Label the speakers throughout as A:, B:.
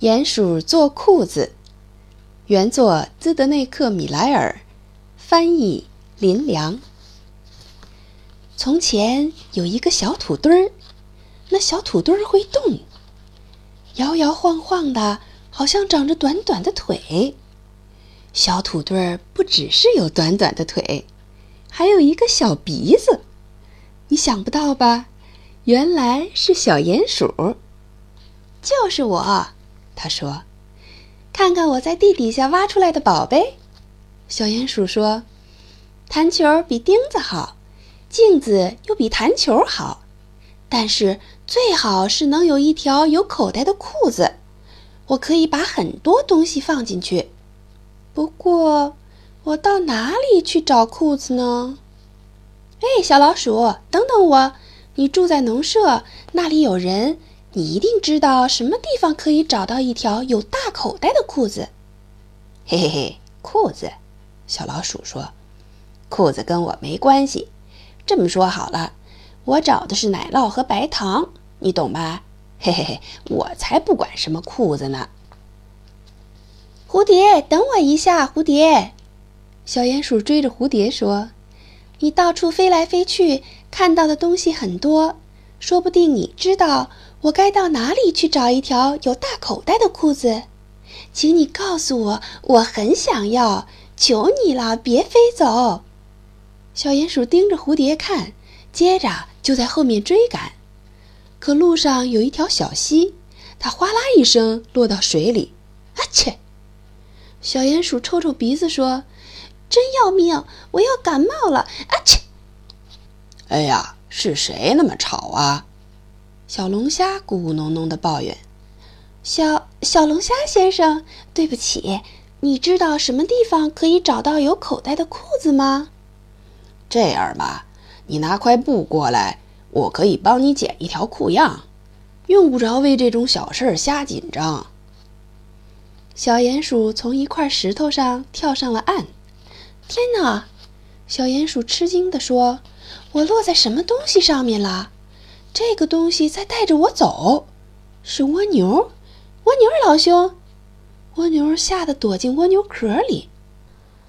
A: 鼹鼠做裤子，原作兹德内克·米莱尔，翻译林良。从前有一个小土堆儿，那小土堆儿会动，摇摇晃晃的，好像长着短短的腿。小土堆儿不只是有短短的腿，还有一个小鼻子。你想不到吧？原来是小鼹鼠。就是我。他说：“看看我在地底下挖出来的宝贝。”小鼹鼠说：“弹球比钉子好，镜子又比弹球好，但是最好是能有一条有口袋的裤子，我可以把很多东西放进去。不过，我到哪里去找裤子呢？”哎，小老鼠，等等我！你住在农舍，那里有人。你一定知道什么地方可以找到一条有大口袋的裤子。嘿嘿嘿，裤子，小老鼠说：“裤子跟我没关系。这么说好了，我找的是奶酪和白糖，你懂吧？嘿嘿嘿，我才不管什么裤子呢。”蝴蝶，等我一下，蝴蝶。小鼹鼠追着蝴蝶说：“你到处飞来飞去，看到的东西很多，说不定你知道。”我该到哪里去找一条有大口袋的裤子？请你告诉我，我很想要，求你了，别飞走。小鼹鼠盯着蝴蝶看，接着就在后面追赶。可路上有一条小溪，它哗啦一声落到水里。啊切！小鼹鼠抽抽鼻子说：“真要命，我要感冒了。”啊切！
B: 哎呀，是谁那么吵啊？
A: 小龙虾咕咕哝哝的抱怨：“小小龙虾先生，对不起，你知道什么地方可以找到有口袋的裤子吗？”
B: 这样吧，你拿块布过来，我可以帮你剪一条裤样，用不着为这种小事儿瞎紧张。
A: 小鼹鼠从一块石头上跳上了岸。天哪！小鼹鼠吃惊地说：“我落在什么东西上面了？”这个东西在带着我走，是蜗牛，蜗牛老兄，蜗牛吓得躲进蜗牛壳里，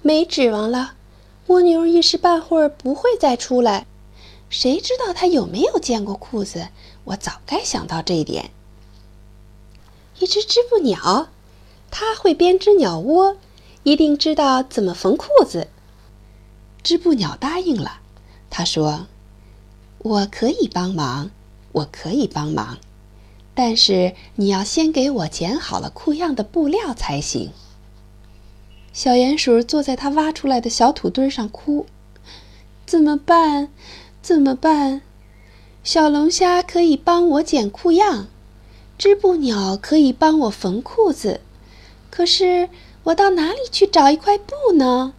A: 没指望了。蜗牛一时半会儿不会再出来，谁知道它有没有见过裤子？我早该想到这一点。一只织布鸟，它会编织鸟窝，一定知道怎么缝裤子。织布鸟答应了，他说。我可以帮忙，我可以帮忙，但是你要先给我剪好了裤样的布料才行。小鼹鼠坐在它挖出来的小土堆上哭：“怎么办？怎么办？”小龙虾可以帮我剪裤样，织布鸟可以帮我缝裤子，可是我到哪里去找一块布呢？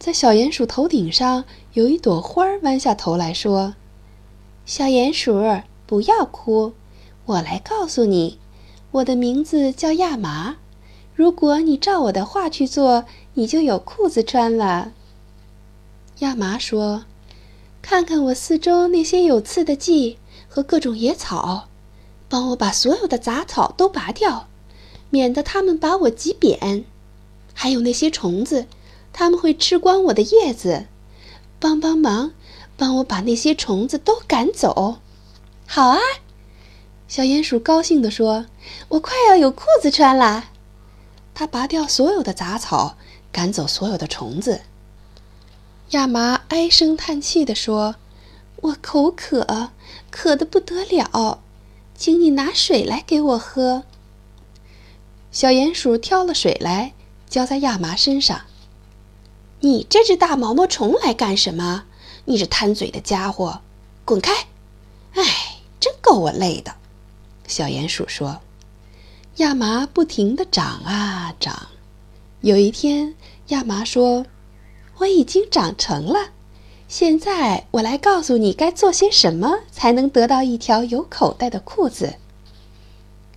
A: 在小鼹鼠头顶上有一朵花，弯下头来说：“小鼹鼠，不要哭，我来告诉你，我的名字叫亚麻。如果你照我的话去做，你就有裤子穿了。”亚麻说：“看看我四周那些有刺的蓟和各种野草，帮我把所有的杂草都拔掉，免得它们把我挤扁。还有那些虫子。”他们会吃光我的叶子，帮帮忙，帮我把那些虫子都赶走。好啊，小鼹鼠高兴地说：“我快要有裤子穿了。”它拔掉所有的杂草，赶走所有的虫子。亚麻唉声叹气地说：“我口渴，渴得不得了，请你拿水来给我喝。”小鼹鼠挑了水来，浇在亚麻身上。你这只大毛毛虫来干什么？你这贪嘴的家伙，滚开！哎，真够我累的。小鼹鼠说：“亚麻不停地长啊长。有一天，亚麻说：‘我已经长成了，现在我来告诉你该做些什么才能得到一条有口袋的裤子。’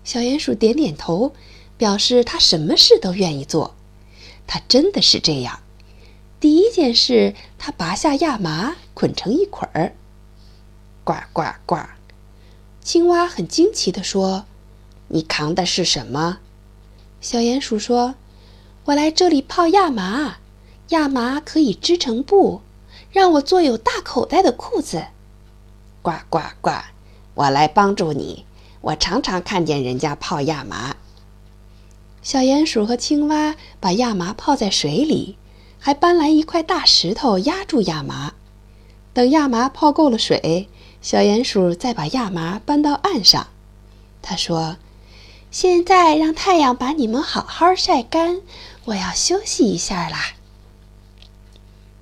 A: 小鼹鼠点点头，表示他什么事都愿意做。他真的是这样。”第一件事，他拔下亚麻，捆成一捆儿。呱呱呱！青蛙很惊奇地说：“
B: 你扛的是什么？
A: 小鼹鼠说：“我来这里泡亚麻，亚麻可以织成布，让我做有大口袋的裤子。”
B: 呱呱呱！我来帮助你。我常常看见人家泡亚麻。
A: 小鼹鼠和青蛙把亚麻泡在水里，还搬来一块大石头压住亚麻。等亚麻泡够了水，小鼹鼠再把亚麻搬到岸上。他说：“现在让太阳把你们好好晒干，我要休息一下啦。”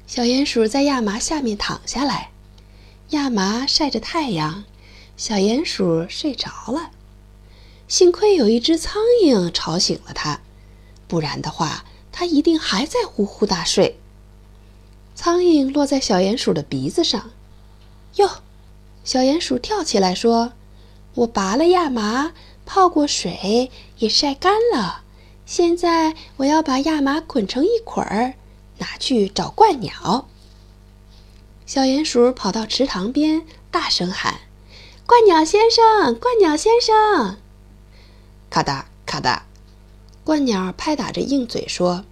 A: 小鼹鼠在亚麻下面躺下来，亚麻晒着太阳。小鼹鼠睡着了，幸亏有一只苍蝇吵醒了它，不然的话，它一定还在呼呼大睡。苍蝇落在小鼹鼠的鼻子上，哟，小鼹鼠跳起来说：“我拔了亚麻，泡过水，也晒干了，现在我要把亚麻捆成一捆儿，拿去找鹳鸟。”小鼹鼠跑到池塘边，大声喊。鹳鸟先生，鹳鸟先生，
B: 咔嗒咔嗒，
A: 鹳鸟拍打着硬嘴说：“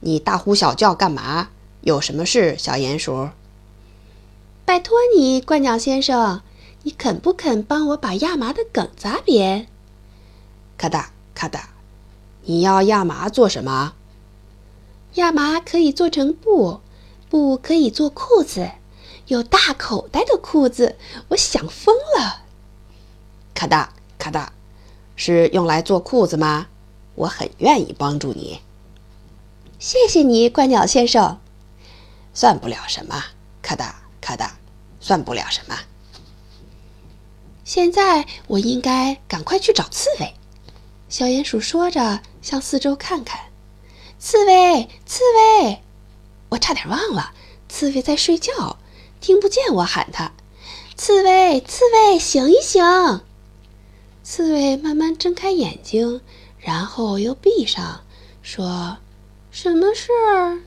B: 你大呼小叫干嘛？有什么事，小鼹鼠？”
A: 拜托你，鹳鸟先生，你肯不肯帮我把亚麻的梗砸扁？
B: 咔哒咔哒，你要亚麻做什么？
A: 亚麻可以做成布，布可以做裤子。有大口袋的裤子，我想疯了。
B: 咔哒咔哒，是用来做裤子吗？我很愿意帮助你。
A: 谢谢你，怪鸟先生。
B: 算不了什么。咔哒咔哒，算不了什么。
A: 现在我应该赶快去找刺猬。小鼹鼠说着，向四周看看。刺猬，刺猬！我差点忘了，刺猬在睡觉。听不见我喊他，刺猬，刺猬，醒一醒！刺猬慢慢睁开眼睛，然后又闭上，说：“什么事儿？”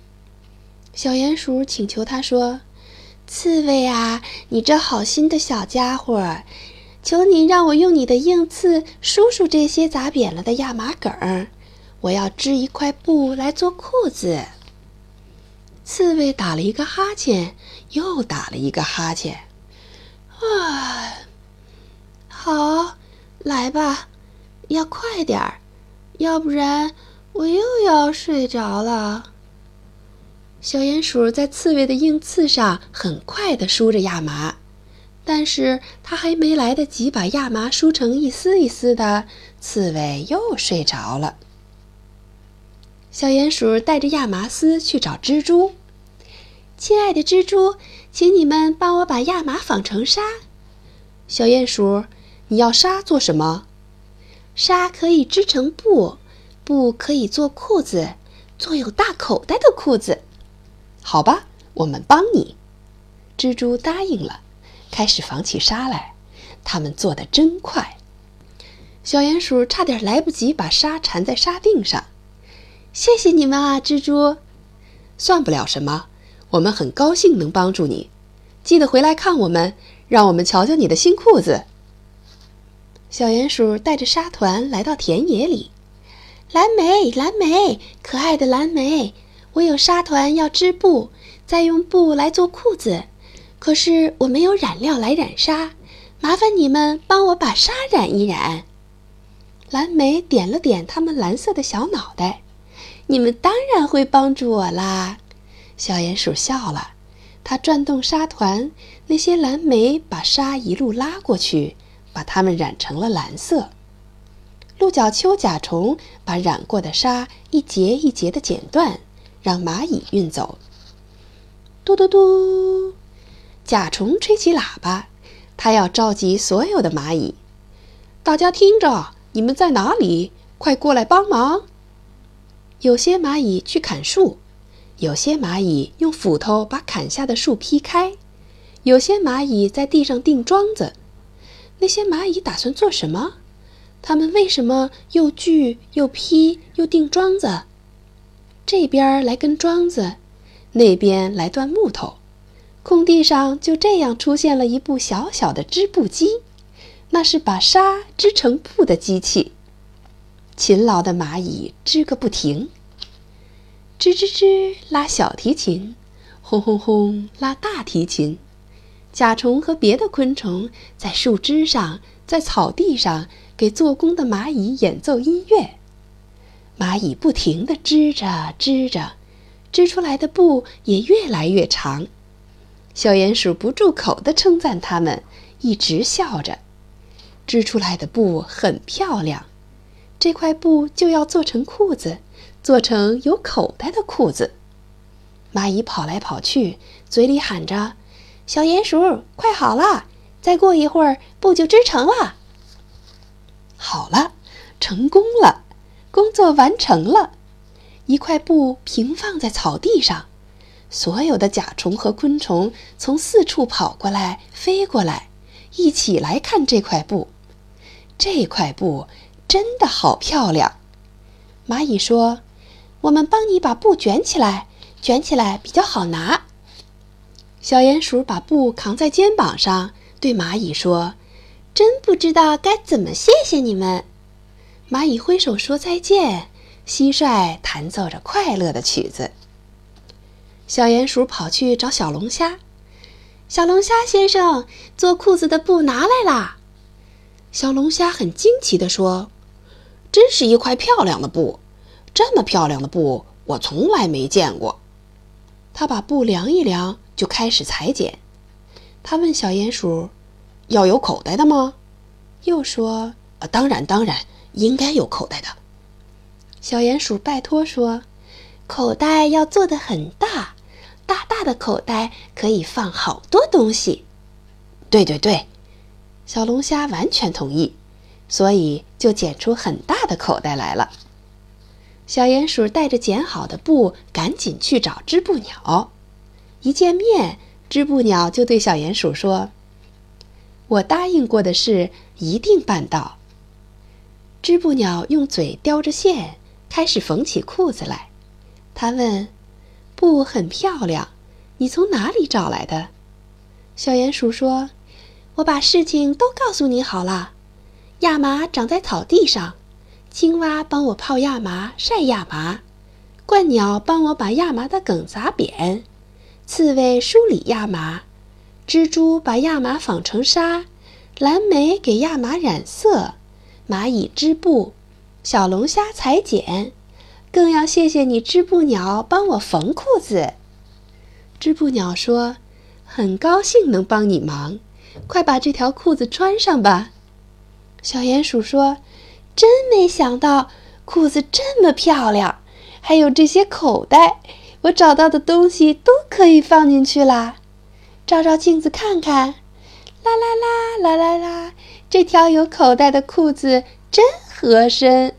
A: 小鼹鼠请求他说：“刺猬啊，你这好心的小家伙，求你让我用你的硬刺梳梳这些砸扁了的亚麻梗儿，我要织一块布来做裤子。”刺猬打了一个哈欠，又打了一个哈欠。啊，好，来吧，要快点儿，要不然我又要睡着了。小鼹鼠在刺猬的硬刺上很快地梳着亚麻，但是它还没来得及把亚麻梳成一丝一丝的，刺猬又睡着了。小鼹鼠带着亚麻丝去找蜘蛛。亲爱的蜘蛛，请你们帮我把亚麻纺成纱。小鼹鼠，你要纱做什么？纱可以织成布，布可以做裤子，做有大口袋的裤子。
B: 好吧，我们帮你。
A: 蜘蛛答应了，开始纺起纱来。他们做的真快，小鼹鼠差点来不及把纱缠在纱锭上。谢谢你们啊，蜘蛛。
B: 算不了什么。我们很高兴能帮助你，记得回来看我们，让我们瞧瞧你的新裤子。
A: 小鼹鼠带着沙团来到田野里，蓝莓，蓝莓，可爱的蓝莓，我有沙团要织布，再用布来做裤子，可是我没有染料来染沙，麻烦你们帮我把纱染一染。蓝莓点了点它们蓝色的小脑袋，你们当然会帮助我啦。小鼹鼠笑了，它转动沙团，那些蓝莓把纱一路拉过去，把它们染成了蓝色。鹿角丘甲虫把染过的纱一节一节的剪断，让蚂蚁运走。嘟嘟嘟，甲虫吹起喇叭，它要召集所有的蚂蚁。大家听着，你们在哪里？快过来帮忙！有些蚂蚁去砍树。有些蚂蚁用斧头把砍下的树劈开，有些蚂蚁在地上钉桩子。那些蚂蚁打算做什么？它们为什么又锯又劈又钉桩子？这边来根桩子，那边来段木头，空地上就这样出现了一部小小的织布机。那是把纱织成布的机器。勤劳的蚂蚁织个不停，吱吱吱拉小提琴，轰轰轰拉大提琴。甲虫和别的昆虫在树枝上，在草地上给做工的蚂蚁演奏音乐。蚂蚁不停地织着织着，织出来的布也越来越长。小鼹鼠不住口地称赞它们，一直笑着。织出来的布很漂亮，这块布就要做成裤子，做成有口袋的裤子。蚂蚁跑来跑去，嘴里喊着。小鼹鼠，快好了！再过一会儿，布就织成了。好了，成功了，工作完成了。一块布平放在草地上，所有的甲虫和昆虫从四处跑过来、飞过来，一起来看这块布。这块布真的好漂亮。蚂蚁说：“我们帮你把布卷起来，卷起来比较好拿。”小鼹鼠把布扛在肩膀上，对蚂蚁说：“真不知道该怎么谢谢你们。”蚂蚁挥手说再见，蟋蟀弹奏着快乐的曲子。小鼹鼠跑去找小龙虾：“小龙虾先生，做裤子的布拿来啦！”小龙虾很惊奇地说：“
B: 真是一块漂亮的布，这么漂亮的布我从来没见过。”
A: 他把布量一量。就开始裁剪。他问小鼹鼠：“
B: 要有口袋的吗？”
A: 又说：“
B: 啊，当然，当然，应该有口袋的。”
A: 小鼹鼠拜托说：“口袋要做的很大，大大的口袋可以放好多东西。”
B: 对对对，
A: 小龙虾完全同意，所以就剪出很大的口袋来了。小鼹鼠带着剪好的布，赶紧去找织布鸟。一见面，织布鸟就对小鼹鼠说：“我答应过的事一定办到。”织布鸟用嘴叼着线，开始缝起裤子来。他问：“布很漂亮，你从哪里找来的？”小鼹鼠说：“我把事情都告诉你好了。亚麻长在草地上，青蛙帮我泡亚麻、晒亚麻，鹳鸟帮我把亚麻的梗砸扁。”刺猬梳理亚麻，蜘蛛把亚麻纺成纱，蓝莓给亚麻染色，蚂蚁织布，小龙虾裁剪，更要谢谢你织布鸟帮我缝裤子。织布鸟说：“很高兴能帮你忙，快把这条裤子穿上吧。”小鼹鼠说：“真没想到裤子这么漂亮，还有这些口袋。”我找到的东西都可以放进去啦，照照镜子看看，啦啦啦啦啦啦，这条有口袋的裤子真合身。